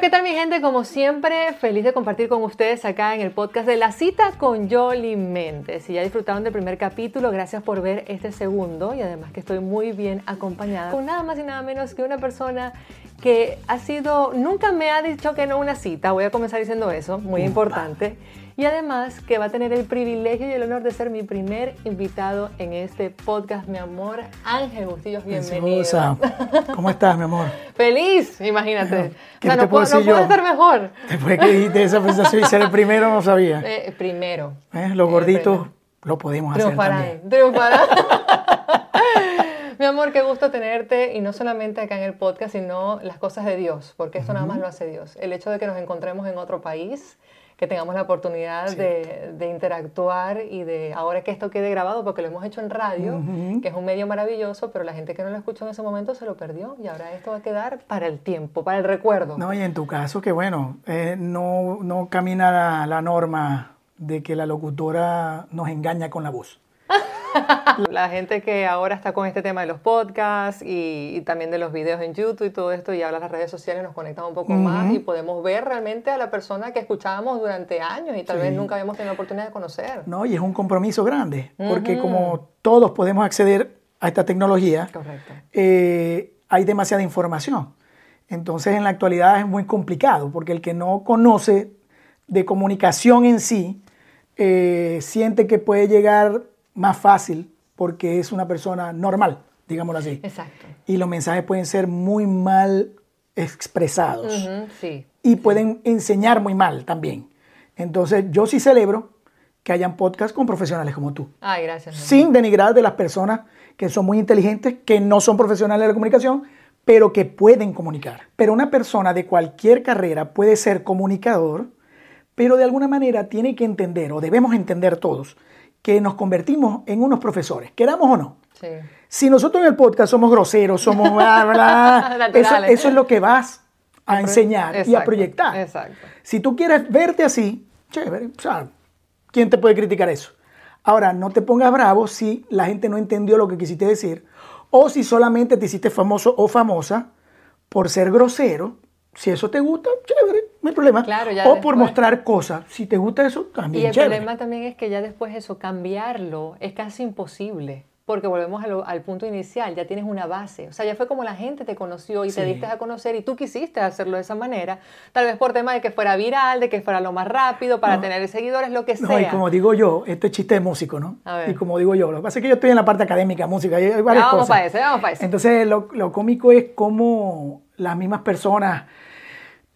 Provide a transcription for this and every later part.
¿qué tal mi gente? Como siempre, feliz de compartir con ustedes acá en el podcast de La Cita con Yoli Méndez. Si ya disfrutaron del primer capítulo, gracias por ver este segundo y además que estoy muy bien acompañada con nada más y nada menos que una persona que ha sido, nunca me ha dicho que no una cita, voy a comenzar diciendo eso, muy importante y además que va a tener el privilegio y el honor de ser mi primer invitado en este podcast, mi amor, Ángel Bustillos, bienvenido. ¿Cómo estás, mi amor? Feliz, imagínate. o sea, no, puedo, no puedo, estar mejor. Después que dijiste esa presentación y ser el primero, no sabía. Eh, primero. ¿Eh? Los gorditos lo podemos hacer también. Triunfarán. Mi amor, qué gusto tenerte y no solamente acá en el podcast, sino las cosas de Dios, porque esto nada más lo hace Dios. El hecho de que nos encontremos en otro país, que tengamos la oportunidad de, de, interactuar y de, ahora que esto quede grabado, porque lo hemos hecho en radio, que es un medio maravilloso, pero la gente que no lo escuchó en ese momento se lo perdió y ahora esto va a quedar para el tiempo, para el recuerdo. No, y en tu caso, que bueno, eh, no, no camina la, la norma de que la locutora nos engaña con la voz. la gente que ahora está con este tema de los podcasts y, también de los videos en YouTube y todo esto y habla las redes sociales nos conectan un poco más y podemos ver realmente a la persona que escuchábamos durante años y tal vez nunca habíamos tenido la oportunidad de conocer. No, y es un compromiso grande porque como todos podemos acceder a esta tecnología, eh, hay demasiada información. Entonces en la actualidad es muy complicado porque el que no conoce de comunicación en sí, eh, siente que puede llegar más fácil porque es una persona normal, digámoslo así. Exacto. Y los mensajes pueden ser muy mal expresados. sí. Y pueden enseñar muy mal también. Entonces, yo sí celebro que hayan podcasts con profesionales como tú. Ay, gracias. Sin denigrar de las personas que son muy inteligentes, que no son profesionales de la comunicación, pero que pueden comunicar. Pero una persona de cualquier carrera puede ser comunicador, pero de alguna manera tiene que entender, o debemos entender todos, que nos convertimos en unos profesores, queramos o no. Sí. Si nosotros en el podcast somos groseros, somos bla, bla, eso, eso, es lo que vas a, enseñar exacto, y a proyectar. Exacto. Si tú quieres verte así, chévere, o sea, ¿quién te puede criticar eso? Ahora, no te pongas bravo si la gente no entendió lo que quisiste decir o si solamente te hiciste famoso o famosa por ser grosero. Si eso te gusta, chévere, no hay problema. Claro, ya o después... por mostrar cosas. Si te gusta eso, también Y el chévere. problema también es que ya después eso, cambiarlo, es casi imposible. Porque volvemos lo, al punto inicial, ya tienes una base. O sea, ya fue como la gente te conoció y Sí. te diste a conocer y tú quisiste hacerlo de esa manera. Tal vez por tema de que fuera viral, de que fuera lo más rápido, para No. tener seguidores, lo que No, sea. y como digo yo, este es chiste de músico, ¿no? A ver. Y como digo yo, lo que pasa es que yo estoy en la parte académica, música, hay Ya varias vamos cosas. para eso, vamos para eso. Entonces, lo, lo cómico es cómo las mismas personas,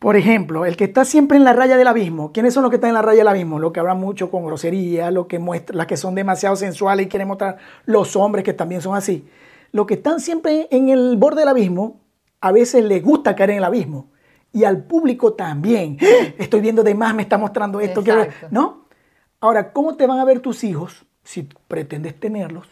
por ejemplo, el que está siempre en la raya del abismo, ¿quiénes son los que están en la raya del abismo? Los que hablan mucho con grosería, los que las que son demasiado sensuales y quieren mostrar los hombres que también son así. Los que están siempre en el borde del abismo, a veces les gusta caer en el abismo. Y al público también. Estoy viendo de más, me está mostrando esto. quiero ver", Exacto. ¿No? Ahora, ¿cómo te van a ver tus hijos si pretendes tenerlos?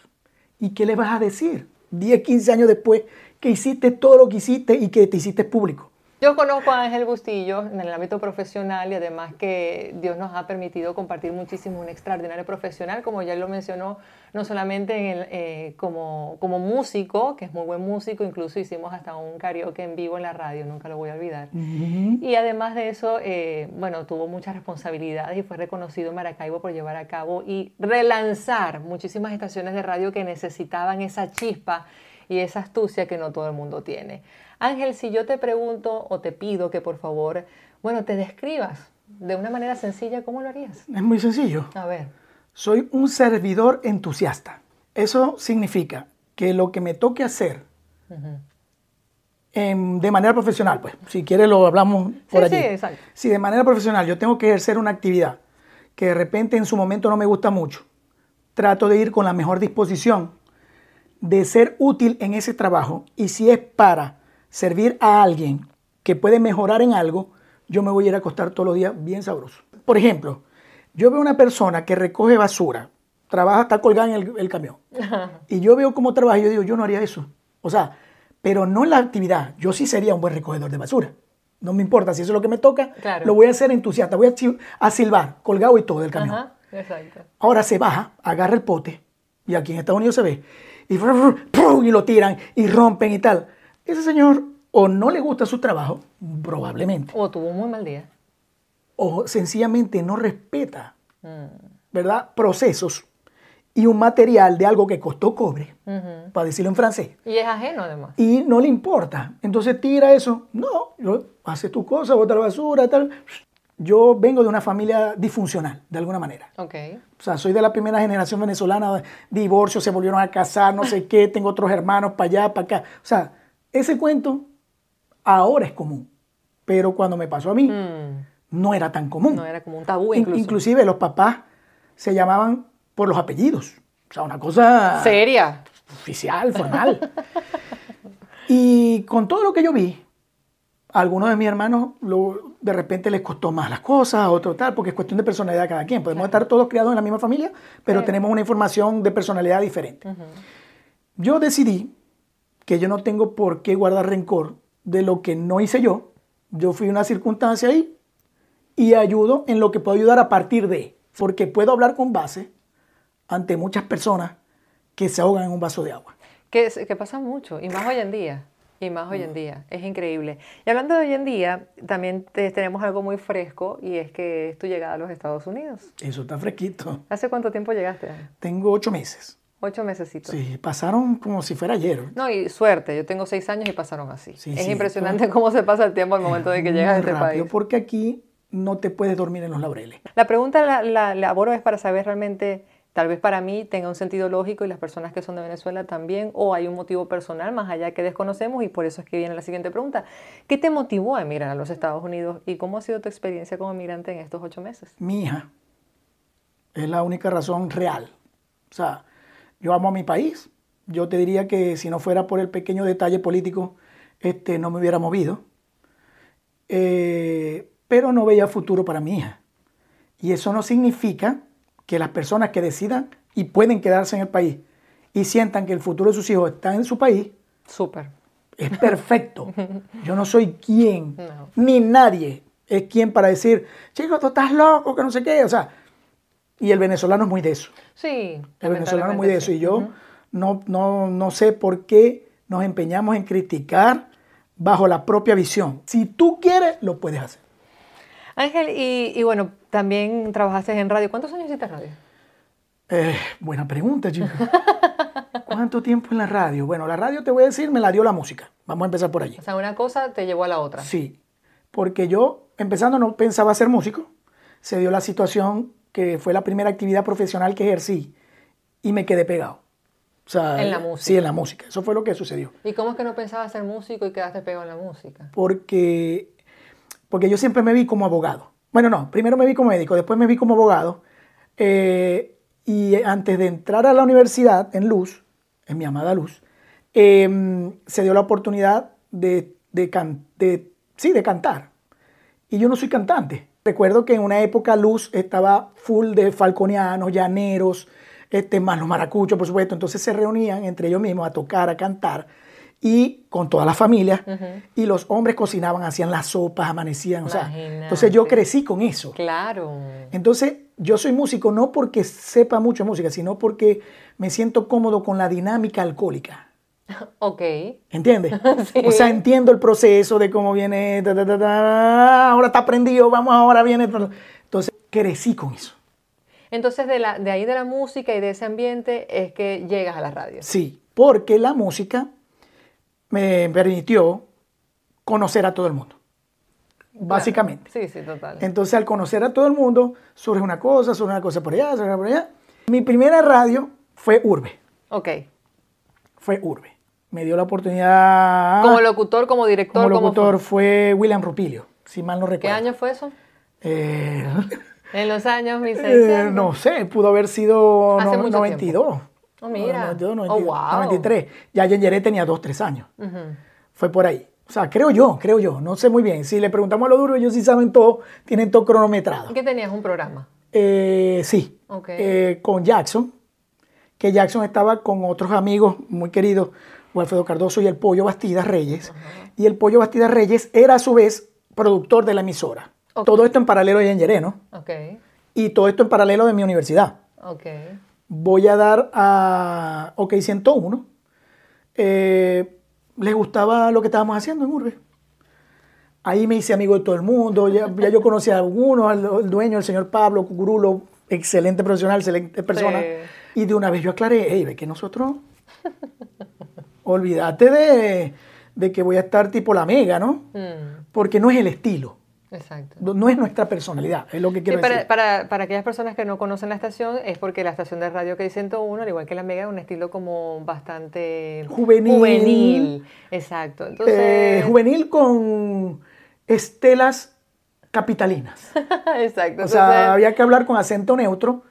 ¿Y qué les vas a decir 10, 15 años después que hiciste todo lo que hiciste y que te hiciste público? Yo conozco a Ángel Bustillo en el ámbito profesional y además que Dios nos ha permitido compartir muchísimo un extraordinario profesional, como ya lo mencionó, no solamente en el, eh, como, como músico, que es muy buen músico, incluso hicimos hasta un karaoke en vivo en la radio, nunca lo voy a olvidar. Y además de eso, eh, bueno, tuvo muchas responsabilidades y fue reconocido en Maracaibo por llevar a cabo y relanzar muchísimas estaciones de radio que necesitaban esa chispa y esa astucia que no todo el mundo tiene. Ángel, si yo te pregunto o te pido que por favor, bueno, te describas de una manera sencilla, ¿cómo lo harías? Es muy sencillo. A ver. Soy un servidor entusiasta. Eso significa que lo que me toque hacer em, de manera profesional, pues, si quieres lo hablamos por Sí, allí. sí, exacto. Si de manera profesional yo tengo que ejercer una actividad que de repente en su momento no me gusta mucho, trato de ir con la mejor disposición de ser útil en ese trabajo y si es para servir a alguien que puede mejorar en algo, yo me voy a ir a acostar todos los días bien sabroso. Por ejemplo, yo veo una persona que recoge basura, trabaja, está colgada en el, el camión, y yo veo cómo trabaja y yo digo, yo no haría eso. O sea, pero no en la actividad, yo sí sería un buen recogedor de basura. No me importa, si eso es lo que me toca, Claro. lo voy a hacer entusiasta, voy a, a silbar, colgado y todo del camión. Ajá, exacto. Ahora se baja, agarra el pote, y aquí en Estados Unidos se ve, y, y lo tiran y rompen y tal. Ese señor o no le gusta su trabajo, probablemente, O tuvo un muy mal día. o sencillamente no respeta, Mm. ¿verdad? Procesos y un material de algo que costó cobre, para decirlo en francés, Y es ajeno además. y no le importa. Entonces tira eso. No, yo, hace tu cosa, bota la basura, tal. Yo vengo de una familia disfuncional, de alguna manera. Ok. O sea, soy de la primera generación venezolana, divorcio, se volvieron a casar, no sé qué, tengo otros hermanos para allá, para acá. O sea, ese cuento ahora es común, pero cuando me pasó a mí, Mm. no era tan común. No era como un tabú In- incluso. Inclusive los papás se llamaban por los apellidos. O sea, una cosa Seria. oficial, formal. y con todo lo que yo vi, a algunos de mis hermanos lo- de repente les costó más las cosas, a otros tal, porque es cuestión de personalidad de cada quien. Podemos estar todos criados en la misma familia, pero tenemos una información de personalidad diferente. Yo decidí que yo no tengo por qué guardar rencor de lo que no hice yo. Yo fui una circunstancia ahí y ayudo en lo que puedo ayudar a partir de. Porque puedo hablar con base ante muchas personas que se ahogan en un vaso de agua. Que, pasa mucho, y más hoy en día. Y más hoy en día. Es increíble. Y hablando de hoy en día, también te- tenemos algo muy fresco y es que es tu llegada a los Estados Unidos. Eso está fresquito. ¿Hace cuánto tiempo llegaste? Tengo ocho meses. Ocho mesecitos. Sí, pasaron como si fuera ayer. No, y suerte, yo tengo seis años y pasaron así. Sí, es sí, impresionante cómo se pasa el tiempo al momento de que llegas a este rápido, país. Porque aquí no te puedes dormir en los laureles. La pregunta la, la, la aboro es para saber realmente, tal vez para mí tenga un sentido lógico y las personas que son de Venezuela también, o hay un motivo personal más allá que desconocemos y por eso es que viene la siguiente pregunta. ¿Qué te motivó a emigrar a los Estados Unidos y cómo ha sido tu experiencia como migrante en estos ocho meses? Mi hija es la única razón real. O sea, yo amo a mi país. Yo te diría que si no fuera por el pequeño detalle político, este, no me hubiera movido. Eh, pero no veía futuro para mi hija. Y eso no significa que las personas que decidan y pueden quedarse en el país y sientan que el futuro de sus hijos está en su país, Súper. es perfecto. Yo no soy quien, No. ni nadie es quien para decir, chico, tú estás loco, que no sé qué. O sea, y el venezolano es muy de eso. Sí. El venezolano es muy de eso. Y yo no, no, no sé por qué nos empeñamos en criticar bajo la propia visión. Si tú quieres, lo puedes hacer. Ángel, y, y bueno, también trabajaste en radio. ¿Cuántos años hiciste radio? Eh, buena pregunta, chico. ¿Cuánto tiempo en la radio? Bueno, la radio te voy a decir, me la dio la música. Vamos a empezar por allí. O sea, una cosa te llevó a la otra. Sí, porque yo empezando no pensaba ser músico. Se dio la situación que fue la primera actividad profesional que ejercí y me quedé pegado. O sea, En la música. Sí, en la música. Eso fue lo que sucedió. ¿Y cómo es que no pensabas ser músico y quedaste pegado en la música? Porque, porque yo siempre me vi como abogado. Bueno, no, primero me vi como médico, después me vi como abogado. eh, y antes de entrar a la universidad en Luz, en mi amada Luz, eh, se dio la oportunidad de, de, can- de- sí, de cantar. Y yo no soy cantante. Recuerdo que en una época Luz estaba full de falconianos, llaneros, este, más los maracuchos, por supuesto. Entonces se reunían entre ellos mismos a tocar, a cantar, y con toda la familia. Y los hombres cocinaban, hacían las sopas, amanecían. O sea, entonces yo crecí con eso. Claro. Entonces, yo soy músico no porque sepa mucho música, sino porque me siento cómodo con la dinámica alcohólica. Ok. ¿Entiendes? Sí. O sea, entiendo el proceso de cómo viene, ta, ta, ta, ta, ahora está prendido, vamos, ahora viene. Entonces, crecí con eso. Entonces, de, la, de ahí de la música y de ese ambiente es que llegas a la radio. Sí, porque la música me permitió conocer a todo el mundo, básicamente. Sí, sí, total. Entonces, al conocer a todo el mundo, surge una cosa, surge una cosa por allá, surge una por allá. Mi primera radio fue Urbe, Ok. fue Urbe. Me dio la oportunidad... Como locutor, como director, como locutor fue William Rupilio, si mal no ¿Qué recuerdo. año fue eso? Eh, En los años eh, 1600. no sé, pudo haber sido Hace no- mucho 92. Oh, mira. 92, Oh, 92, wow. 93. Ya Yengeré tenía 2, 3 años. Fue por ahí. O sea, creo yo, creo yo. No sé muy bien. Si le preguntamos a los duros, ellos sí saben todo, tienen todo cronometrado. ¿Qué tenías? Un programa. Eh, sí. Eh, con Jackson, que Jackson estaba con otros amigos muy queridos, Alfredo Cardoso y el Pollo Bastidas Reyes. Y el Pollo Bastidas Reyes era a su vez productor de la emisora. Todo esto en paralelo de Yengeré, ¿no? Y todo esto en paralelo de mi universidad. Voy a dar a OK 101. Eh, les gustaba lo que estábamos haciendo en Urbe. Ahí me hice amigo de todo el mundo, ya, ya yo conocía a algunos, al, al dueño, el señor Pablo Cucurulo, excelente profesional, excelente persona. Sí. Y de una vez yo aclaré, hey, ve que nosotros, olvídate de, de que voy a estar tipo la mega, ¿no? Mm, Porque no es el estilo, exacto. no es nuestra personalidad, es lo que Sí, quiero para, decir. para, para aquellas personas que no conocen la estación, es porque la estación de radio que hay 101, al igual que la Mega, es un estilo como bastante Juvenil. juvenil. Exacto. Entonces, Eh, juvenil con estelas capitalinas. exacto. O sea, Entonces, había que hablar con acento neutro,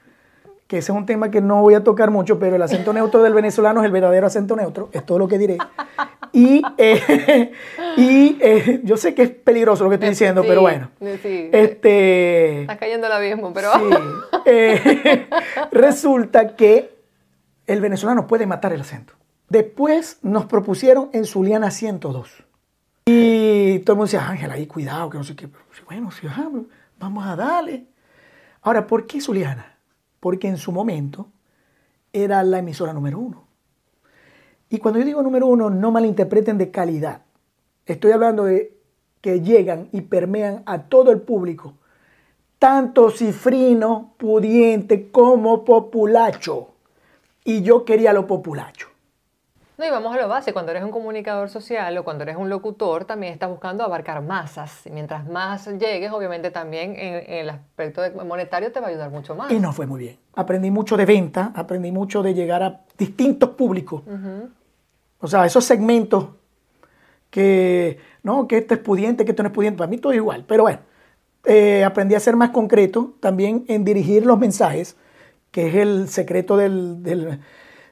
que ese es un tema que no voy a tocar mucho, pero el acento neutro del venezolano es el verdadero acento neutro, es todo lo que diré. Y, eh, y eh, yo sé que es peligroso lo que estoy diciendo, sí, pero bueno. sí. Este, Estás cayendo al abismo, pero... sí, eh, resulta que el venezolano puede matar el acento. Después nos propusieron en Zuliana 102. Y todo el mundo decía, Ángel, ahí cuidado, que no sé qué. Bueno, sí, vamos a darle. Ahora, ¿por qué Zuliana? Porque en su momento era la emisora número uno. Y cuando yo digo número uno, no malinterpreten de calidad. Estoy hablando de que llegan y permean a todo el público, tanto cifrino, pudiente como populacho. Y yo quería lo populacho. No, y vamos a lo base, cuando eres un comunicador social o cuando eres un locutor, también estás buscando abarcar masas. Y mientras más llegues, obviamente también en, en el aspecto monetario te va a ayudar mucho más. Y no fue muy bien. Aprendí mucho de venta, aprendí mucho de llegar a distintos públicos. O sea, esos segmentos que, no, que este es pudiente, que esto no es pudiente, para mí todo es igual. Pero bueno, eh, aprendí a ser más concreto también en dirigir los mensajes, que es el secreto del, del-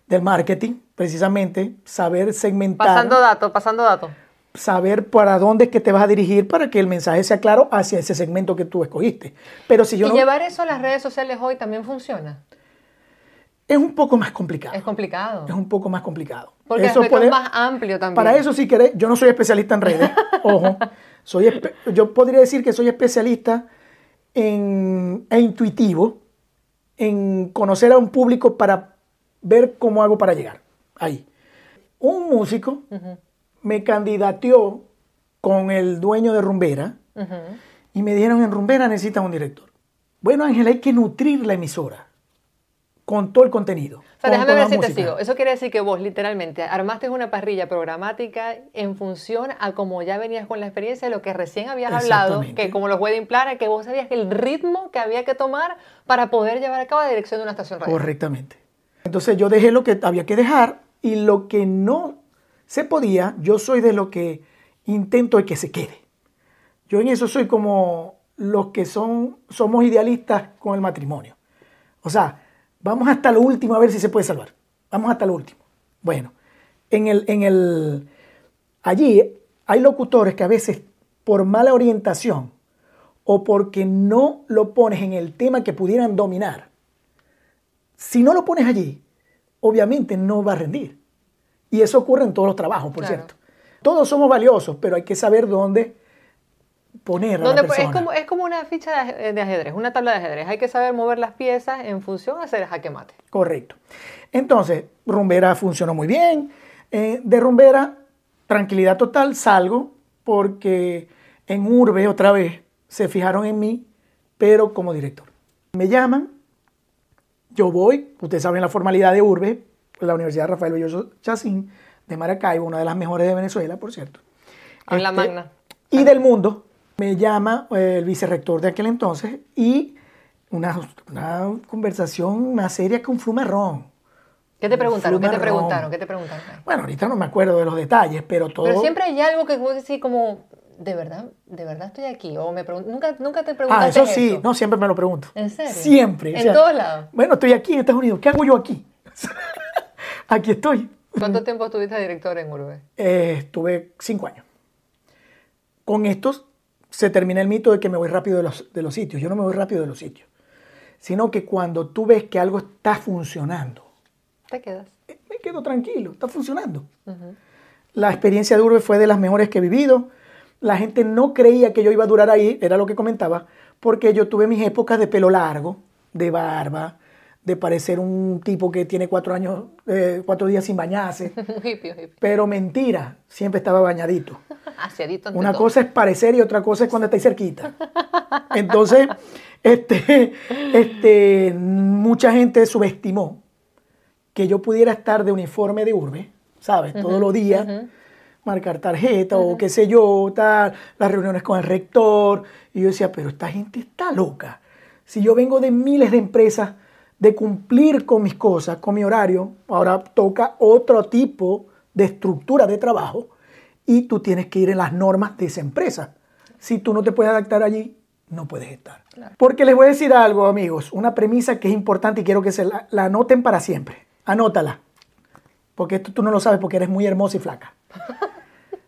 del marketing, precisamente, saber segmentar, Pasando datos, pasando datos. saber para dónde es que te vas a dirigir para que el mensaje sea claro hacia ese segmento que tú escogiste. Pero si yo y no, llevar eso a las redes sociales hoy también funciona. es un poco más complicado. Es complicado. es un poco más complicado. Porque Eso puede- es más amplio también. Para eso, si querés, yo no soy especialista en redes, ojo. Soy yo podría decir que soy especialista en, e intuitivo en conocer a un público para ver cómo hago para llegar ahí. Un músico me candidateó con el dueño de Rumbera y me dijeron en Rumbera necesitan un director. Bueno, Ángel, hay que nutrir la emisora con todo el contenido. O sea, déjame ver si te sigo. Eso quiere decir que vos literalmente armaste una parrilla programática en función a como ya venías con la experiencia de lo que recién habías hablado, que como los wedding planner, que vos sabías el ritmo que había que tomar para poder llevar a cabo la dirección de una estación radio. Correctamente. Entonces yo dejé lo que había que dejar y lo que no se podía, yo soy de lo que intento de que se quede. Yo en eso soy como los que son, somos idealistas con el matrimonio. O sea, vamos hasta lo último a ver si se puede salvar. Vamos hasta lo último. Bueno, en el, en el, allí hay locutores que a veces por mala orientación o porque no lo pones en el tema que pudieran dominar, si no lo pones allí, obviamente no va a rendir. Y eso ocurre en todos los trabajos, por Claro. cierto. Todos somos valiosos, pero hay que saber dónde poner a la persona. es, como, es como una ficha de ajedrez, una tabla de ajedrez. Hay que saber mover las piezas en función a hacer jaque mate. Correcto. Entonces, Rumbera funcionó muy bien. Eh, de Rumbera, tranquilidad total, salgo porque en Urbe otra vez se fijaron en mí, pero como director. Me llaman, yo voy, ustedes saben la formalidad de Urbe, la Universidad Rafael Belloso Chacín de Maracaibo, una de las mejores de Venezuela, por cierto. En la Este, magna. Y del mundo me llama eh, el vicerrector de aquel entonces y una, una conversación más seria que un fumarrón. ¿Qué te preguntaron? ¿Qué te Flumarrón. preguntaron? ¿Qué te preguntaron? Bueno, ahorita no me acuerdo de los detalles, pero todo. Pero siempre hay algo que decís como, ¿de verdad? ¿De verdad estoy aquí? O me ¿Nunca, nunca te Ah, preguntaste eso sí, no, siempre me lo pregunto. ¿En serio? Siempre. o En sea, todos lados. Bueno, estoy aquí en Estados Unidos. ¿Qué hago yo aquí? aquí estoy. ¿Cuánto tiempo estuviste director en Urbe? Eh, estuve cinco años. Con estos se termina el mito de que me voy rápido de los, de los sitios. Yo no me voy rápido de los sitios. Sino que cuando tú ves que algo está funcionando, Te quedas. eh, me quedo tranquilo, está funcionando. La experiencia de Urbe fue de las mejores que he vivido. La gente no creía que yo iba a durar ahí, era lo que comentaba, porque yo tuve mis épocas de pelo largo, de barba, de parecer un tipo que tiene cuatro años, eh, cuatro días sin bañarse. Hippie, hippie. Pero mentira, siempre estaba bañadito. Aseadito Una todo. cosa es parecer y otra cosa es cuando estáis cerquita. Entonces, este, este, mucha gente subestimó que yo pudiera estar de uniforme de urbe, ¿sabes? Todos los días, marcar tarjeta o qué sé yo, tal, las reuniones con el rector. Y yo decía, pero esta gente está loca. Si yo vengo de miles de empresas, de cumplir con mis cosas, con mi horario, ahora toca otro tipo de estructura de trabajo y tú tienes que ir en las normas de esa empresa. Si tú no te puedes adaptar allí, no puedes estar. Porque les voy a decir algo, amigos, una premisa que es importante y quiero que se la, la anoten para siempre. Anótala. Porque esto tú no lo sabes porque eres muy hermosa y flaca.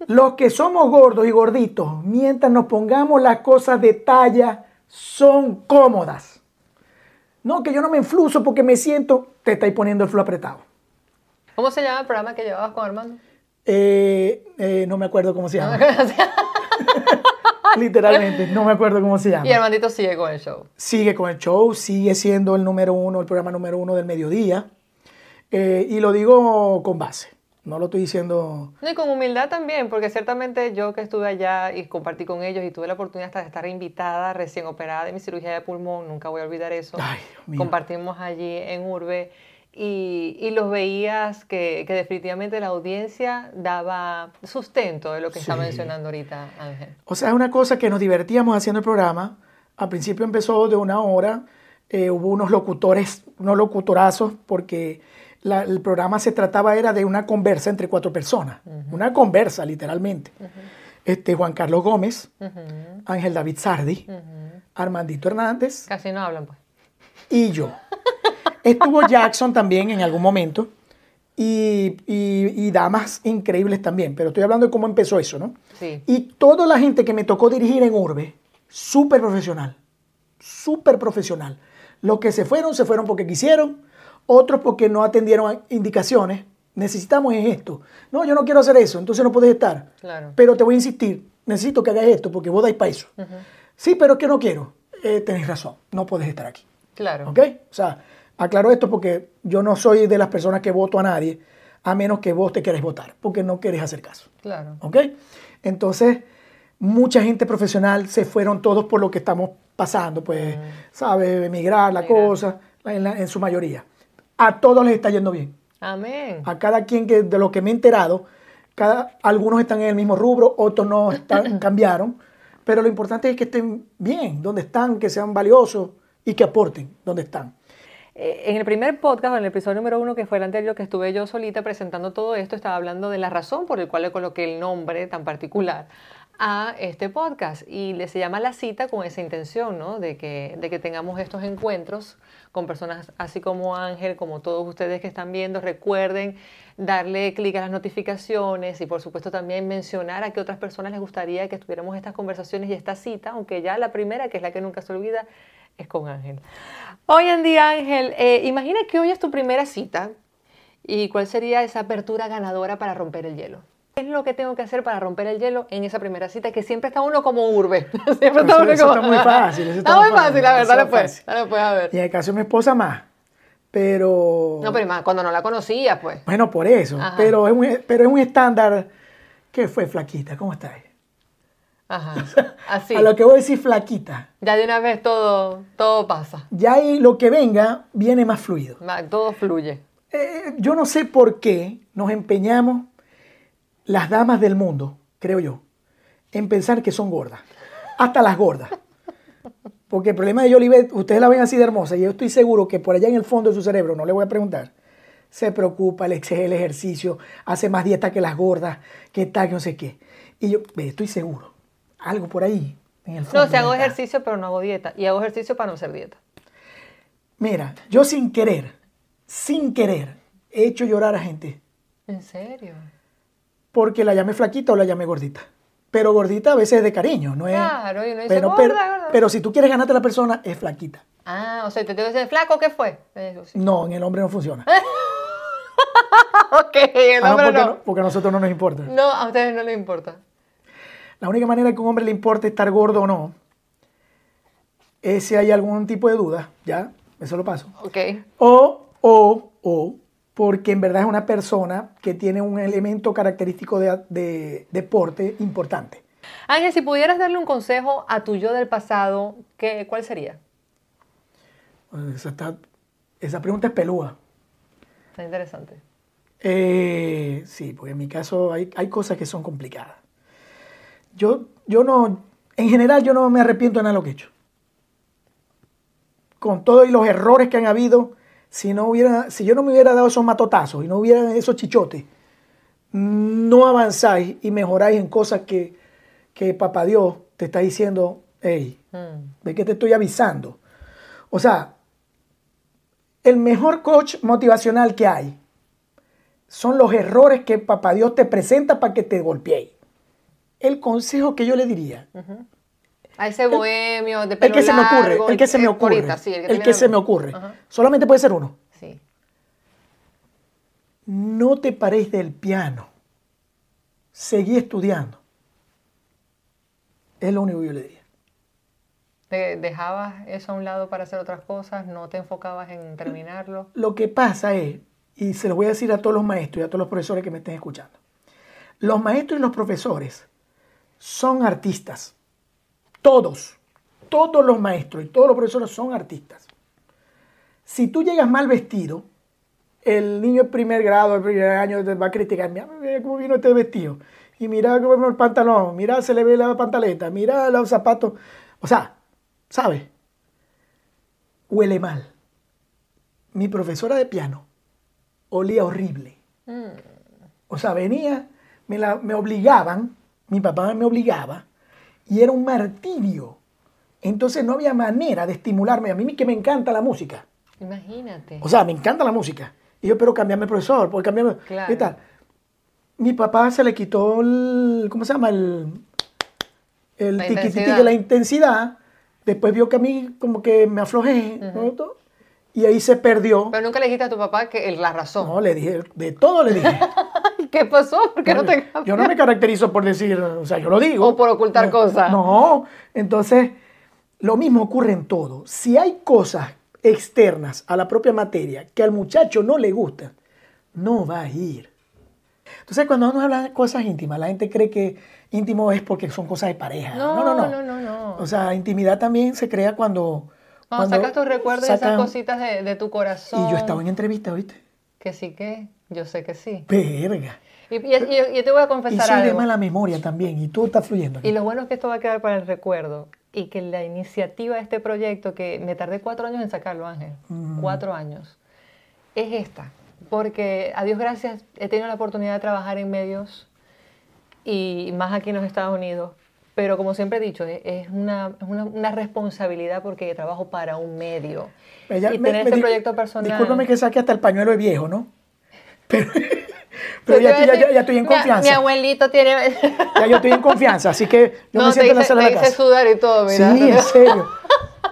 Los que somos gordos y gorditos, mientras nos pongamos las cosas de talla, son cómodas. No, que yo no me enfluso porque me siento, te estáis poniendo el flu apretado. ¿Cómo se llama el programa que llevabas con Armando? Eh, eh, no me acuerdo cómo se llama. Literalmente, no me acuerdo cómo se llama. y Armandito sigue con el show. Sigue con el show, sigue siendo el número uno, el programa número uno del mediodía. Eh, y lo digo con base. No lo estoy diciendo. No, y con humildad también, porque ciertamente yo que estuve allá y compartí con ellos y tuve la oportunidad hasta de estar invitada, recién operada de mi cirugía de pulmón, nunca voy a olvidar eso. Ay. Compartimos allí en Urbe y, y los veías que, que definitivamente la audiencia daba sustento de lo que está mencionando ahorita Ángel. O sea, es una cosa que nos divertíamos haciendo el programa. Al principio empezó de una hora. eh, hubo unos locutores, unos locutorazos, porque la- el programa se trataba era de una conversa entre cuatro personas. Una conversa, literalmente. este, Juan Carlos Gómez, Ángel David Sardi, Armandito Hernández Casi no hablan, pues. y yo. Estuvo Jackson también en algún momento y, y- y damas increíbles también, pero estoy hablando de cómo empezó eso, ¿no? Sí. Y toda la gente que me tocó dirigir en Urbe, súper profesional, súper profesional. Los que se fueron, se fueron porque quisieron, otros porque no atendieron a indicaciones. Necesitamos es esto. No, yo no quiero hacer eso, entonces no puedes estar. Claro. Pero te voy a insistir, necesito que hagas esto porque vos dais para eso. Sí, pero es que no quiero. Eh, tenés razón, no puedes estar aquí. Claro. ¿Ok? O sea, aclaro esto porque yo no soy de las personas que voto a nadie, a menos que vos te quieras votar, porque no querés hacer caso. Claro. ¿Ok? Entonces, mucha gente profesional se fueron todos por lo que estamos pasando, pues, ¿sabes? Emigrar, la Emigrar. cosa, en, la- en su mayoría. A todos les está yendo bien. Amén. A cada quien que de lo que me he enterado, cada, algunos están en el mismo rubro, otros no están, cambiaron, pero lo importante es que estén bien, donde están, que sean valiosos y que aporten donde están. Eh, En el primer podcast, en el episodio número uno, que fue el anterior, que estuve yo solita presentando todo esto, estaba hablando de la razón por la cual le coloqué el nombre tan particular a este podcast. Y le se llama La Cita con esa intención, ¿no? De que, de que tengamos estos encuentros con personas así como Ángel, como todos ustedes que están viendo. Recuerden darle clic a las notificaciones y por supuesto también mencionar a qué otras personas les gustaría que tuviéramos estas conversaciones y esta cita, aunque ya la primera, que es la que nunca se olvida, es con Ángel. Hoy en día, Ángel, eh, imagina que hoy es tu primera cita y cuál sería esa apertura ganadora para romper el hielo. ¿Qué es lo que tengo que hacer para romper el hielo en esa primera cita? Que siempre está uno como urbe. Siempre Eso- uno eso como- está muy fácil, eso está Está muy fácil, fácil, la verdad. eso Dale es pues, fácil. dale pues, a ver. Y en el caso de mi esposa más. Pero... No, pero más, cuando no la conocía, pues. Bueno, por eso. Ajá. Pero es, un, pero es un estándar que fue flaquita. ¿Cómo estás? Ajá, así. A lo que voy a decir flaquita. Ya de una vez todo, todo pasa, Ya ahí lo que venga viene más fluido. Todo fluye. Eh, yo no sé por qué nos empeñamos las damas del mundo, creo yo, en pensar que son gordas. Hasta las gordas. Porque el problema de Yolivet, ustedes la ven así de hermosa y yo estoy seguro que por allá en el fondo de su cerebro, no le voy a preguntar, se preocupa, le exige el ejercicio, hace más dieta que las gordas, que tal, que no sé qué. Y yo estoy seguro, algo por ahí en el fondo. No, si hago está. ejercicio, pero no hago dieta. Y hago ejercicio para no hacer dieta. Mira, yo sin querer, sin querer, he hecho llorar a gente. ¿En serio? Porque la llamé flaquita o la llamé gordita. Pero gordita a veces es de cariño, no es. Claro, y uno dice, pero, "Gorda, pero, gorda". pero si tú quieres ganarte a la persona, es flaquita. Ah, o sea, te tengo que decir, flaco, ¿qué fue? Eso sí. No, en el hombre no funciona. ok, el Ah, no, hombre porque, no. no- porque a nosotros no nos importa. No, a ustedes no les importa. La única manera que a un hombre le importe estar gordo o no es si hay algún tipo de duda, ¿ya? eso lo paso. Ok. O, o, o, porque en verdad es una persona que tiene un elemento característico de, de deporte importante. Ángel, si pudieras darle un consejo a tu yo del pasado, ¿qué, ¿cuál sería? Esa, está- esa pregunta es pelúa. Está interesante. Eh, sí, porque en mi caso hay, hay cosas que son complicadas. Yo, yo no, en general yo no me arrepiento de nada de lo que he hecho. Con todos los errores que han habido, si, no hubiera, si yo no me hubiera dado esos matotazos y no hubiera esos chichotes, no avanzáis y mejoráis en cosas que, que papá Dios te está diciendo, hey, Mm. de que te estoy avisando. O sea, el mejor coach motivacional que hay son los errores que papá Dios te presenta para que te golpeéis. El consejo que yo le diría, A ese bohemio de el pelo que se me ocurre, el que se me ocurre, sí, el que viene a se me ocurre. Ajá, Solamente puede ser uno. Sí. No te paréis del piano. Seguí estudiando. Es lo único que yo le diría. ¿Te dejabas eso a un lado para hacer otras cosas? ¿No te enfocabas en terminarlo? Lo que pasa es, y se lo voy a decir a todos los maestros y a todos los profesores que me estén escuchando, los maestros y los profesores son artistas. Todos, todos los maestros y todos los profesores son artistas. Si tú llegas mal vestido, el niño de primer grado, de primer año, te va a criticar, mira mira cómo vino este vestido, y mira cómo vino el pantalón, mira se le ve la pantaleta, mira los zapatos, o sea, ¿sabes? Huele mal. Mi profesora de piano olía horrible. O sea, venía, me, la- me obligaban, mi papá me obligaba, y era un martirio. Entonces no había manera de estimularme. A mí que me encanta la música. Imagínate. O sea, me encanta la música. Y yo, pero cambiarme profesor, por cambiarme. Claro. ¿Qué tal? Mi papá se le quitó el. ¿Cómo se llama? El. El La intensidad. la intensidad. Después vio que a mí como que me aflojé. ¿no? Y ahí se perdió. Pero nunca le dijiste a tu papá que la razón. No, le dije, de todo le dije. ¿Qué pasó? ¿Por qué no te Yo no me caracterizo por decir, o sea, yo lo digo. O por ocultar No, cosas. No, entonces, lo mismo ocurre en todo. Si hay cosas externas a la propia materia que al muchacho no le gustan, no va a ir. Entonces, cuando uno habla de cosas íntimas, la gente cree que íntimo es porque son cosas de pareja. No, No, no, no. no, no, no. O sea, intimidad también se crea cuando... Cuando, sacas tus recuerdos y esas cositas de, de tu corazón. Y yo estaba en entrevista, ¿viste? Que sí que, yo sé que sí. Verga. Y, y- y- yo te voy a Y confesar soy de algo. mala memoria también, y todo está fluyendo. aquí. Y lo bueno es que esto va a quedar para el recuerdo. Y que la iniciativa de este proyecto, que me tardé cuatro años en sacarlo, Ángel, cuatro años, es esta. Porque a Dios gracias he tenido la oportunidad de trabajar en medios y más aquí en los Estados Unidos. Pero como siempre he dicho, es, una, una, una responsabilidad porque trabajo para un medio. Ella- y tener me este proyecto personal. Discúlpame que saque hasta el pañuelo de viejo, ¿no? Pero, ya, estoy- ya- decir, ya- ya estoy en mi- Mi confianza. abuelito tiene... Ya yo estoy en confianza, así que yo no, me siento en la sala de la casa. sudar y todo, mira. Sí, en serio.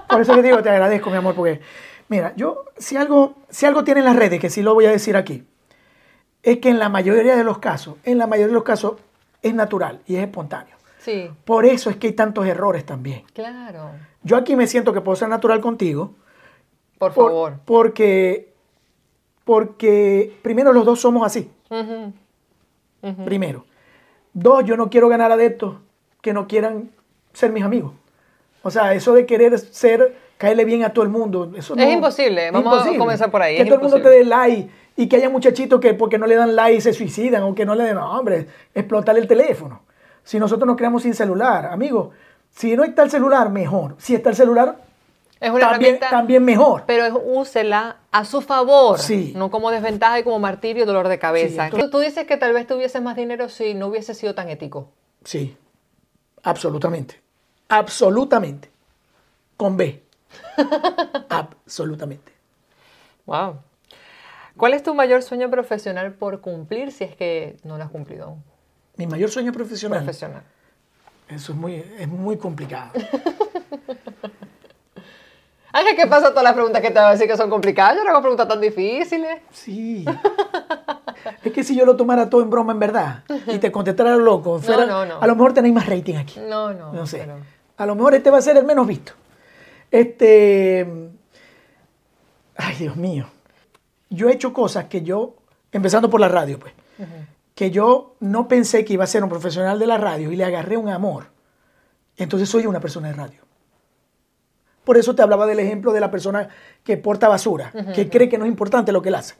Por eso que digo, te agradezco, mi amor, porque, mira, yo, si algo, si algo tiene en las redes, que sí lo voy a decir aquí, es que en la mayoría de los casos, en la mayoría de los casos, es natural y es espontáneo. Sí, Por eso es que hay tantos errores también. claro. Yo aquí me siento que puedo ser natural contigo, Por por- favor. porque, porque primero los dos somos así. Primero. Dos, yo no quiero ganar adeptos que no quieran ser mis amigos. O sea, eso de querer ser, caerle bien a todo el mundo, eso no- Es imposible. Vamos a comenzar por ahí, Que es todo el mundo te dé like y que haya muchachitos que porque no le dan like se suicidan o que no le den, no, hombre, explotar el teléfono. Si nosotros nos creamos sin celular, amigos, si no está el celular, mejor. Si está el celular, Es una también, herramienta, también mejor. pero es- úsela a su favor, Sí. no como desventaja y como martirio, dolor de cabeza. entonces- Tú- Tú dices que tal vez tuvieses más dinero si no hubiese sido tan ético. Sí, absolutamente. Absolutamente. Con B. absolutamente. Wow. ¿Cuál es tu mayor sueño profesional por cumplir si es que no lo has cumplido aún? Mi mayor sueño profesional. Profesional. Eso es muy, es muy complicado. Ángel, ¿qué pasa todas las preguntas que te voy a decir que son complicadas? Yo no hago preguntas tan difíciles. Sí. Es que si yo lo tomara todo en broma en verdad y te contestara lo loco, fuera- no, no. a lo mejor tenéis más rating aquí. No, no. No sé. pero- A lo mejor este va a ser el menos visto. Este, Ay, Dios mío. Yo he hecho cosas que yo, empezando por la radio, pues, que yo no pensé que iba a ser un profesional de la radio y le agarré un amor. Entonces soy una persona de radio. Por eso te hablaba del ejemplo de la persona que porta basura, que cree que no es importante lo que él hace.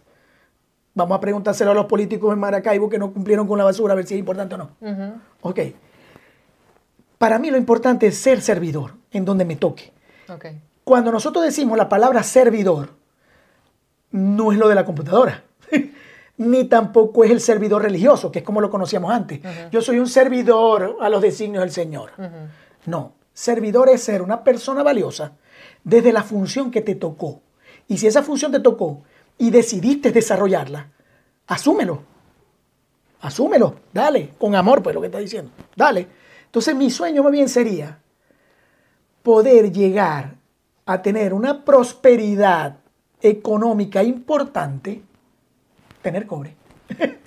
Vamos a preguntárselo a los políticos en Maracaibo que no cumplieron con la basura a ver si es importante o no. Ok. Para mí lo importante es ser servidor en donde me toque. Okay. Cuando nosotros decimos la palabra servidor, no es lo de la computadora, ni tampoco es el servidor religioso, que es como lo conocíamos antes. Yo soy un servidor a los designios del Señor. No, servidor es ser una persona valiosa desde la función que te tocó. Y si esa función te tocó y decidiste desarrollarla, asúmelo. Asúmelo, dale, con amor, pues lo que está diciendo. Dale. Entonces mi sueño más bien sería poder llegar a tener una prosperidad económica importante, tener cobre.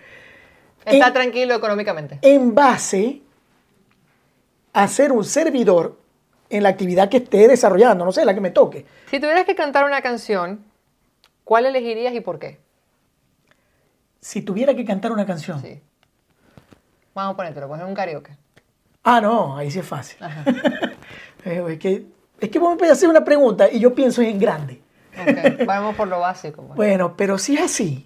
Está tranquilo económicamente. En base a ser un servidor en la actividad que esté desarrollando, no sé, la que me toque. Si tuvieras que cantar una canción, ¿cuál elegirías y por qué? Si tuviera que cantar una canción. Sí. Vamos a ponértelo, poner un karaoke. Ah, no, ahí sí es fácil. Es que, es que vos me hacer una pregunta y yo pienso en grande. Ok, vamos por lo básico. Pues. Bueno, pero si es así,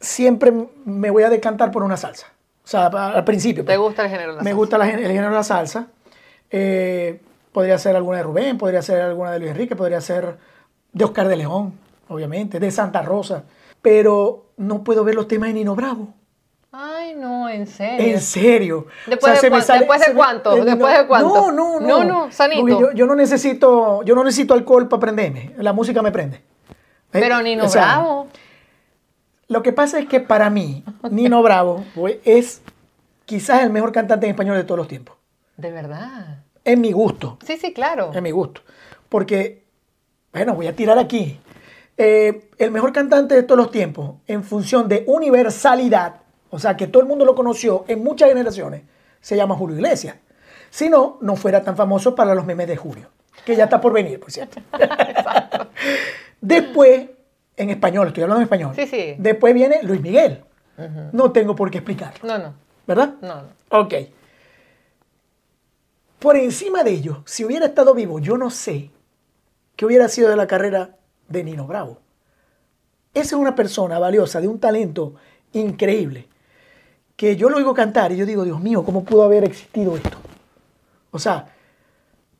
siempre me voy a decantar por una salsa. O sea, al principio. ¿Te pues. gusta el género de la me salsa? Me gusta el género de la salsa. Eh, podría ser alguna de Rubén, podría ser alguna de Luis Enrique, podría ser de Oscar de León, obviamente, de Santa Rosa. Pero no puedo ver los temas de Nino Bravo. Ay, no, en serio. En serio. ¿Después, de, ¿después de cuánto? ¿Después de cuánto? No, no, no. No, no, sanito. Yo, no necesito, yo no necesito alcohol para prenderme. La música me prende. ¿Eh? Pero Nino Bravo. Lo que pasa es que para mí, Nino Bravo es quizás el mejor cantante en español de todos los tiempos. De verdad. En mi gusto. Sí, sí, claro. En mi gusto. Porque, bueno, voy a tirar aquí. Eh, el mejor cantante de todos los tiempos, en función de universalidad, o sea, que todo el mundo lo conoció en muchas generaciones, se llama Julio Iglesias. Si no, no fuera tan famoso para los memes de Julio, que ya está por venir, por cierto. Después, en español, estoy hablando en español. Sí, sí. Después viene Luis Miguel. No tengo por qué explicarlo. No, no. ¿Verdad? No, no. Ok. Por encima de ello, si hubiera estado vivo, yo no sé qué hubiera sido de la carrera de Nino Bravo. Esa es una persona valiosa, de un talento increíble que yo lo oigo cantar y yo digo, Dios mío, ¿cómo pudo haber existido esto? O sea,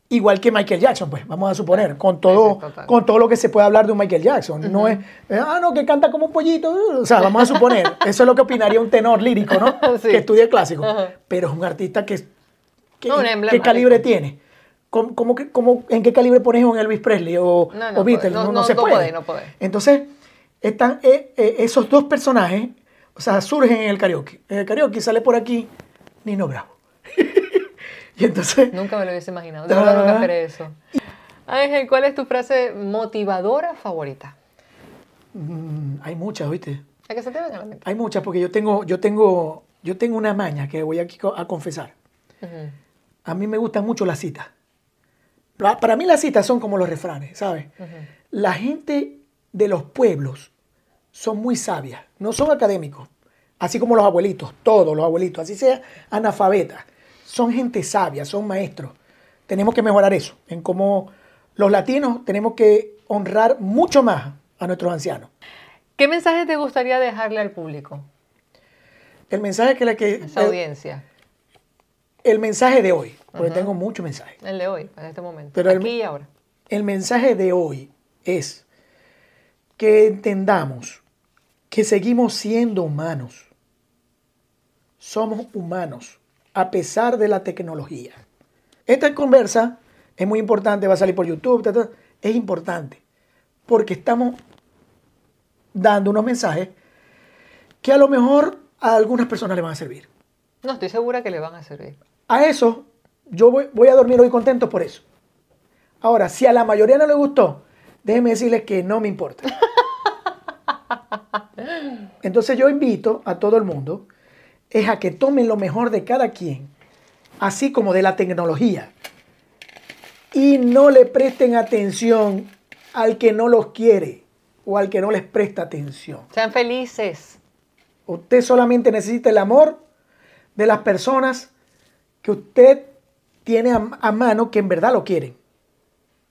igual que Michael Jackson, pues, vamos a suponer, con todo, con todo lo que se puede hablar de un Michael Jackson. No es, ah, no, que canta como un pollito. O sea, vamos a suponer, eso es lo que opinaría un tenor lírico, ¿no? Que estudia clásico. Pero es un artista que, ¿qué calibre tiene? ¿Cómo, en qué calibre pones un Elvis Presley o, o Beatles? No, se puede. no puede. Entonces, están eh, eh, esos dos personajes o sea, surgen en el karaoke. En el karaoke sale por aquí Nino Bravo. y entonces... Nunca me lo hubiese imaginado. De verdad nunca ah. esperé eso. Ángel, ¿cuál es tu frase motivadora favorita? Mm, hay muchas, ¿viste? ¿A qué se te venga la mente? Hay muchas porque yo tengo, yo tengo, yo tengo una maña que voy aquí a confesar. A mí me gustan mucho las citas. Para, mí las citas son como los refranes, ¿sabes? La gente de los pueblos son muy sabias, no son académicos, así como los abuelitos, todos los abuelitos, así sea analfabetas, son gente sabia, son maestros. Tenemos que mejorar eso, en cómo los latinos tenemos que honrar mucho más a nuestros ancianos. ¿Qué mensaje te gustaría dejarle al público? El mensaje que la que... Esa audiencia. El mensaje de hoy, porque tengo muchos mensajes. El de hoy, en este momento. Pero Aquí y ahora. El mensaje de hoy es que entendamos que seguimos siendo humanos. Somos humanos, a pesar de la tecnología. Esta conversa es muy importante, va a salir por YouTube, es importante, porque estamos dando unos mensajes que a lo mejor a algunas personas le van a servir. No, estoy segura que le van a servir. A eso, yo voy, voy a dormir hoy contento por eso. Ahora, si a la mayoría no le gustó, déjenme decirles que no me importa. Entonces yo invito a todo el mundo es a que tomen lo mejor de cada quien, así como de la tecnología, y no le presten atención al que no los quiere. o al que no les presta atención. Sean felices. Usted solamente necesita el amor de las personas que usted tiene a, a mano que en verdad lo quieren.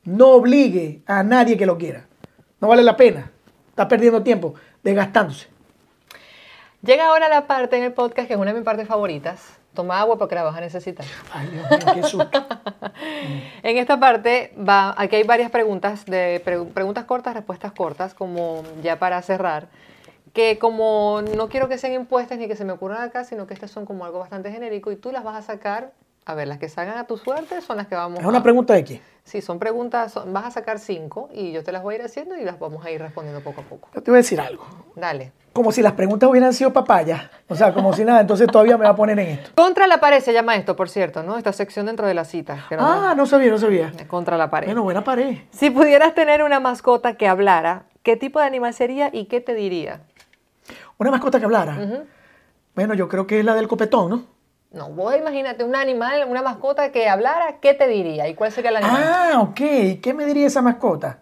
No obligue a nadie que lo quiera. No vale la pena. Está perdiendo tiempo desgastándose. Llega ahora la parte en el podcast que es una de mis partes favoritas. Toma agua porque la vas a necesitar. Ay, Dios mío, qué susto. En esta parte va, aquí hay varias preguntas, de pre- preguntas cortas, respuestas cortas, como ya para cerrar, que como no quiero que sean impuestas ni que se me ocurran acá, sino que estas son como algo bastante genérico y tú las vas a sacar, a ver, las que salgan a tu suerte son las que vamos Es una a... pregunta de quién. Sí, son preguntas, son- vas a sacar cinco y yo te las voy a ir haciendo y las vamos a ir respondiendo poco a poco. Yo te voy a decir algo. Dale. Como si las preguntas hubieran sido papaya. O sea, como si nada. Entonces todavía me va a poner en esto. Contra la pared se llama esto, por cierto, ¿no? Esta sección dentro de la cita. que no- Ah, no sabía, no sabía. Contra la pared. Bueno, buena pared. Si pudieras tener una mascota que hablara, ¿qué tipo de animal sería y qué te diría? Una mascota que hablara. Bueno, yo creo que es la del copetón, ¿no? No, vos imagínate un animal, una mascota que hablara, ¿qué te diría? ¿Y cuál sería el animal? Ah, ok. ¿Qué me diría esa mascota?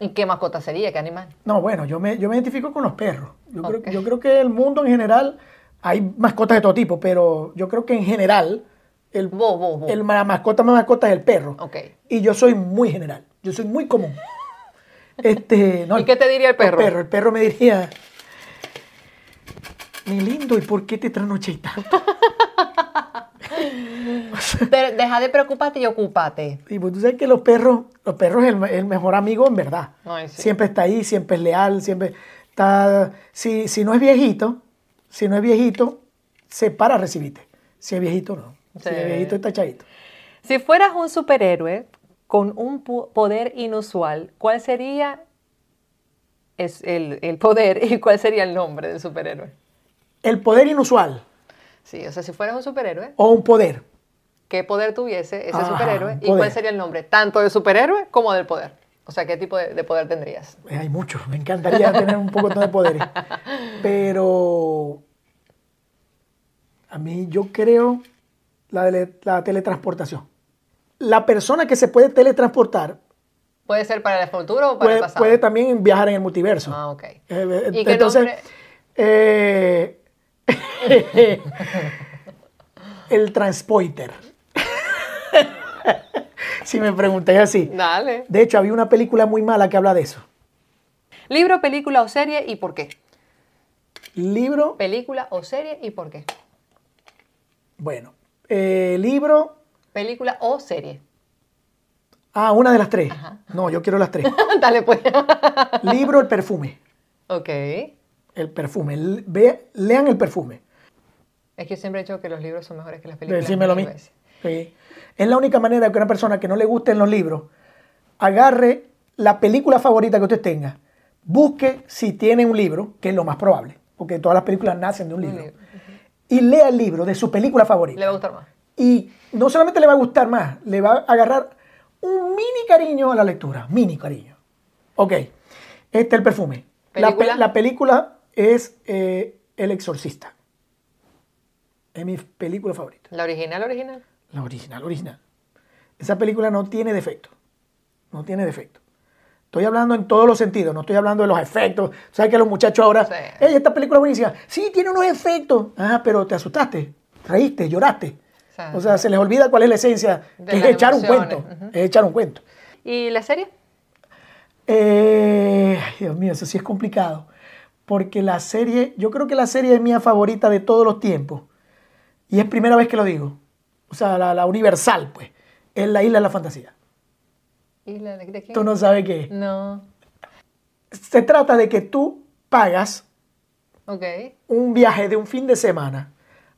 ¿Y qué mascota sería? ¿Qué animal? No, bueno, yo me, yo me identifico con los perros. Yo, creo, yo creo que el mundo en general, hay mascotas de todo tipo, pero yo creo que en general, el, el la mascota más mascota es el perro. Ok. Y yo soy muy general. Yo soy muy común. Este, no, ¿Y qué te diría el perro? El perro, el perro me diría, mi lindo, ¿y por qué te trasnoché tanto? Te- deja de preocuparte y ocúpate. Y pues tú sabes que los perros, los perros es el, el mejor amigo en verdad. Ay, sí. Siempre está ahí, siempre es leal, siempre está. Si, si no es viejito, si no es viejito, se para a recibirte. Si es viejito, no. Si es viejito, está echadito. Si fueras un superhéroe con un poder inusual, ¿cuál sería es el, el poder y cuál sería el nombre del superhéroe? El poder inusual Sí, o sea, si fueras un superhéroe, o un poder. ¿qué poder tuviese ese Ah, superhéroe? ¿Y poder. cuál sería el nombre? Tanto del superhéroe como del poder. O sea, ¿qué tipo de, de poder tendrías? Eh, Hay muchos, me encantaría tener un poco de poderes. Pero a mí yo creo la, de- la teletransportación. La persona que se puede teletransportar ¿Puede ser para el futuro o para puede, el pasado? puede también viajar en el multiverso. Ah, ok. Eh, ¿Y qué entonces, nombre? eh, el transpoiter. si me preguntáis así. Dale. De hecho, había una película muy mala que habla de eso. Libro, película o serie y por qué. Libro, Película o serie y por qué. bueno, eh, libro, Película o serie. ah, una de las tres. No, yo quiero las tres. Dale pues. libro, el perfume. ok. El perfume. L- ve- lean el perfume. Es que yo siempre he dicho que los libros son mejores que las películas. Decime lo mismo. Sí. Es la única manera que una persona que no le gusten los libros agarre la película favorita que usted tenga, busque si tiene un libro, que es lo más probable, porque todas las películas nacen de un libro, libro, y lea el libro de su película favorita. Le va a gustar más. Y no solamente le va a gustar más, le va a agarrar un mini cariño a la lectura, mini cariño. Ok, este es el perfume. La, pe- ¿Película? la película es eh, El Exorcista. Es mi película favorita. La original, original. La original, original. Esa película no tiene defecto. No tiene defecto. Estoy hablando en todos los sentidos, no estoy hablando de los efectos. ¿Sabes que los muchachos ahora, Sí. ¡Ey, esta película es buenísima! Sí, tiene unos efectos. Ah, pero te asustaste, reíste, lloraste. O sea, O sea, se les olvida cuál es la esencia, De que es echar un cuento. Es echar un cuento. ¿Y la serie? Eh, Dios mío, eso sí es complicado. Porque la serie, yo creo que la serie es mía favorita de todos los tiempos. Y es primera vez que lo digo. O sea, la, la universal, pues. Es la isla de la fantasía. ¿Y la de, quién? Tú no sabes qué. No. Se trata de que tú pagas Ok. un viaje de un fin de semana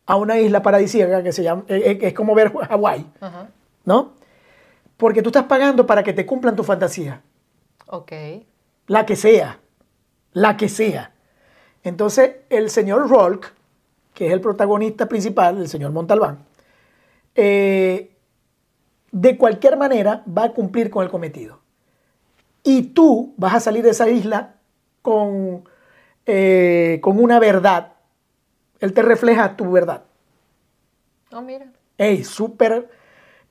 a una isla paradisíaca que se llama, eh, eh, es como ver Hawái. ¿no? Porque tú estás pagando para que te cumplan tu fantasía. Ok. La que sea. La que sea. Entonces, el señor Rolk, que es el protagonista principal, el señor Montalbán, eh, de cualquier manera va a cumplir con el cometido. Y tú vas a salir de esa isla con, eh, con una verdad. Él te refleja tu verdad. Oh, mira. Ey, súper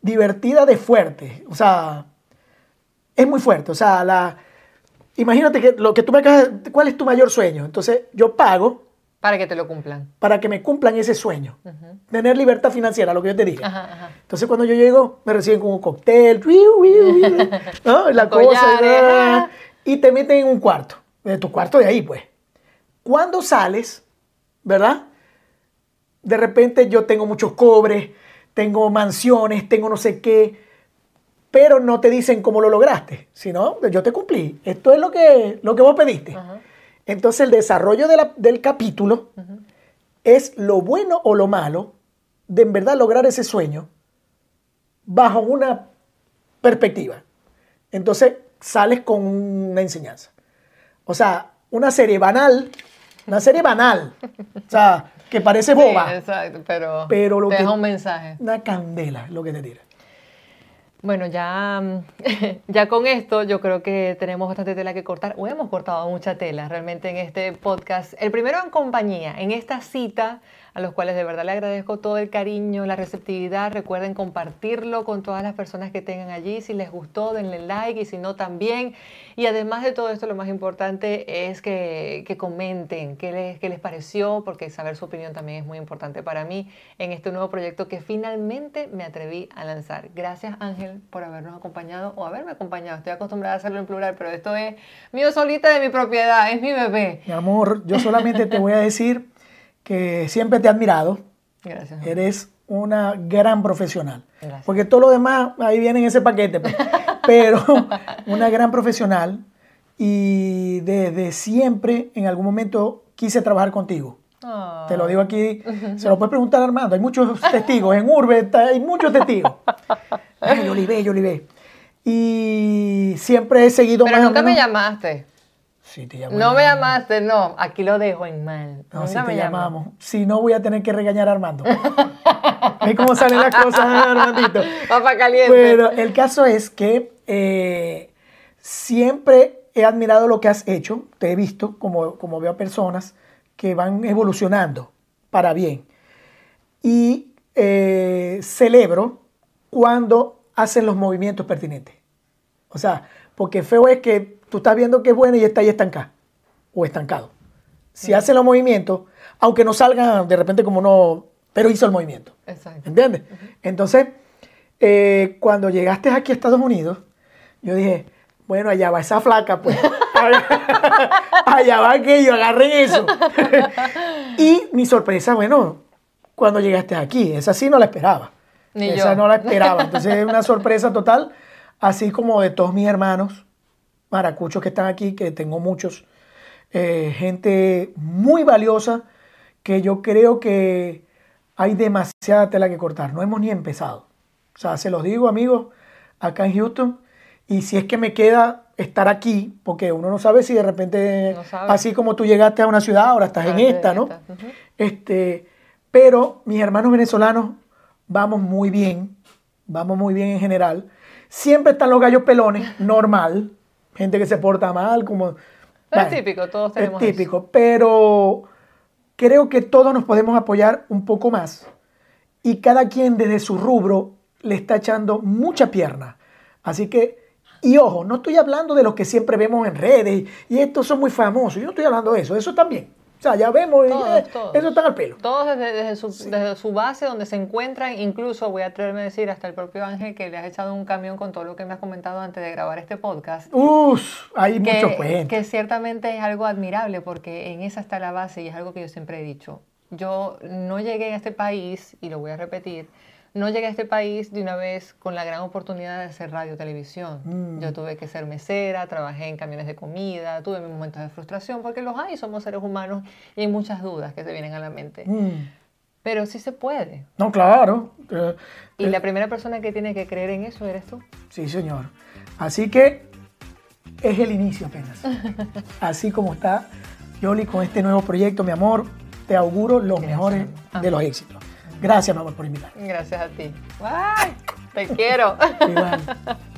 divertida de fuerte. O sea, es muy fuerte. O sea, la, imagínate que lo que tú me acabas de- ¿cuál es tu mayor sueño? Entonces yo pago Para que te lo cumplan. para que me cumplan ese sueño. Tener libertad financiera, lo que yo te dije. Ajá, ajá. Entonces cuando yo llego, me reciben con un cóctel, la cosa, y te meten en un cuarto, de tu cuarto de ahí, pues. Cuando sales, ¿verdad? De repente yo tengo muchos cobres, tengo mansiones, tengo no sé qué, pero no te dicen cómo lo lograste, sino yo te cumplí. Esto es lo que, lo que vos pediste. Ajá. Entonces el desarrollo de la- del capítulo es lo bueno o lo malo de en verdad lograr ese sueño bajo una perspectiva. Entonces sales con una enseñanza. O sea, una serie banal, una serie banal, o sea, que parece boba, Sí, exacto, pero, pero lo te que, deja un mensaje. una candela lo que te tira. Bueno, ya, mm, ya con esto yo creo que tenemos bastante tela que cortar, o hemos cortado mucha tela realmente en este podcast. El primero en compañía, en esta cita, a los cuales de verdad le agradezco todo el cariño, la receptividad. Recuerden compartirlo con todas las personas que tengan allí. Si les gustó, denle like y si no, también. Y además de todo esto, lo más importante es que, que comenten qué les, qué les pareció, porque saber su opinión también es muy importante para mí en este nuevo proyecto que finalmente me atreví a lanzar. Gracias Ángel por habernos acompañado o haberme acompañado. Estoy acostumbrada a hacerlo en plural, pero esto es mío solita de mi propiedad, es mi bebé. Mi amor, yo solamente te voy a decir que siempre te he admirado. Gracias. Eres una gran profesional. Gracias. Porque todo lo demás ahí viene en ese paquete. pues. Pero una gran profesional y desde siempre, en algún momento, quise trabajar contigo. Te lo digo aquí, se lo puedes preguntar a Armando. Hay muchos testigos, en Urbe hay muchos testigos. Ay, yo ve, yo ve. Y siempre he seguido Pero más nunca me llamaste. Sí, te llamo. No me llamaste, no. Aquí lo dejo en mal. No, si me te llamamos. Si no, voy a tener que regañar a Armando. ¿Ves cómo salen las cosas, Armandito? Papa caliente. Bueno, el caso es que eh, siempre he admirado lo que has hecho. Te he visto como, como veo a personas que van evolucionando para bien. Y eh, celebro cuando hacen los movimientos pertinentes. O sea, porque feo es que tú estás viendo que es bueno y está ahí estancado o estancado. Si hace los movimientos, aunque no salgan de repente como no, pero hizo el movimiento. Exacto. ¿Entiendes? Entonces, eh, cuando llegaste aquí a Estados Unidos, yo dije, bueno, allá va esa flaca, pues. allá va aquello, agarren eso. y mi sorpresa, bueno, cuando llegaste aquí, esa sí no la esperaba. Ni esa yo. no la esperaba. Entonces, es una sorpresa total, así como de todos mis hermanos maracuchos que están aquí, que tengo muchos, eh, gente muy valiosa, que yo creo que hay demasiada tela que cortar. No hemos ni empezado. O sea, se los digo, amigos, acá en Houston. Y si es que me queda estar aquí, porque uno no sabe si de repente, No así como tú llegaste a una ciudad, ahora estás en esta, ¿no? esta. Este, pero mis hermanos venezolanos vamos muy bien, vamos muy bien en general. Siempre están los gallos pelones, normal, gente que se porta mal, como... Es típico, todos tenemos Es típico, pero creo que todos nos podemos apoyar un poco más y cada quien desde su rubro le está echando mucha pierna. Así que, y ojo, no estoy hablando de los que siempre vemos en redes y estos son muy famosos, yo no estoy hablando de eso, eso también. O sea, ya vemos, y, Todos, eh, todos. eso está al pelo. Todos desde, desde su, desde su base donde se encuentran, incluso voy a atreverme a decir hasta el propio Ángel que le has echado un camión con todo lo que me has comentado antes de grabar este podcast. Uf, hay que, cuentos. que ciertamente es algo admirable porque en esa está la base y es algo que yo siempre he dicho. Yo no llegué a este país, y lo voy a repetir, no llegué a este país de una vez con la gran oportunidad de hacer radio televisión. Mm. Yo tuve que ser mesera, trabajé en camiones de comida, tuve mis momentos de frustración porque los hay, somos seres humanos y hay muchas dudas que se vienen a la mente. Mm. Pero sí se puede. No, claro. eh, Y la primera persona que tiene que creer en eso eres tú. Sí, señor. Así que es el inicio apenas. Así como está Yoli con este nuevo proyecto, mi amor, te auguro los mejores de los éxitos. Gracias, mi amor, por invitarme. Gracias a ti. ¡Ay! Te quiero. Igual.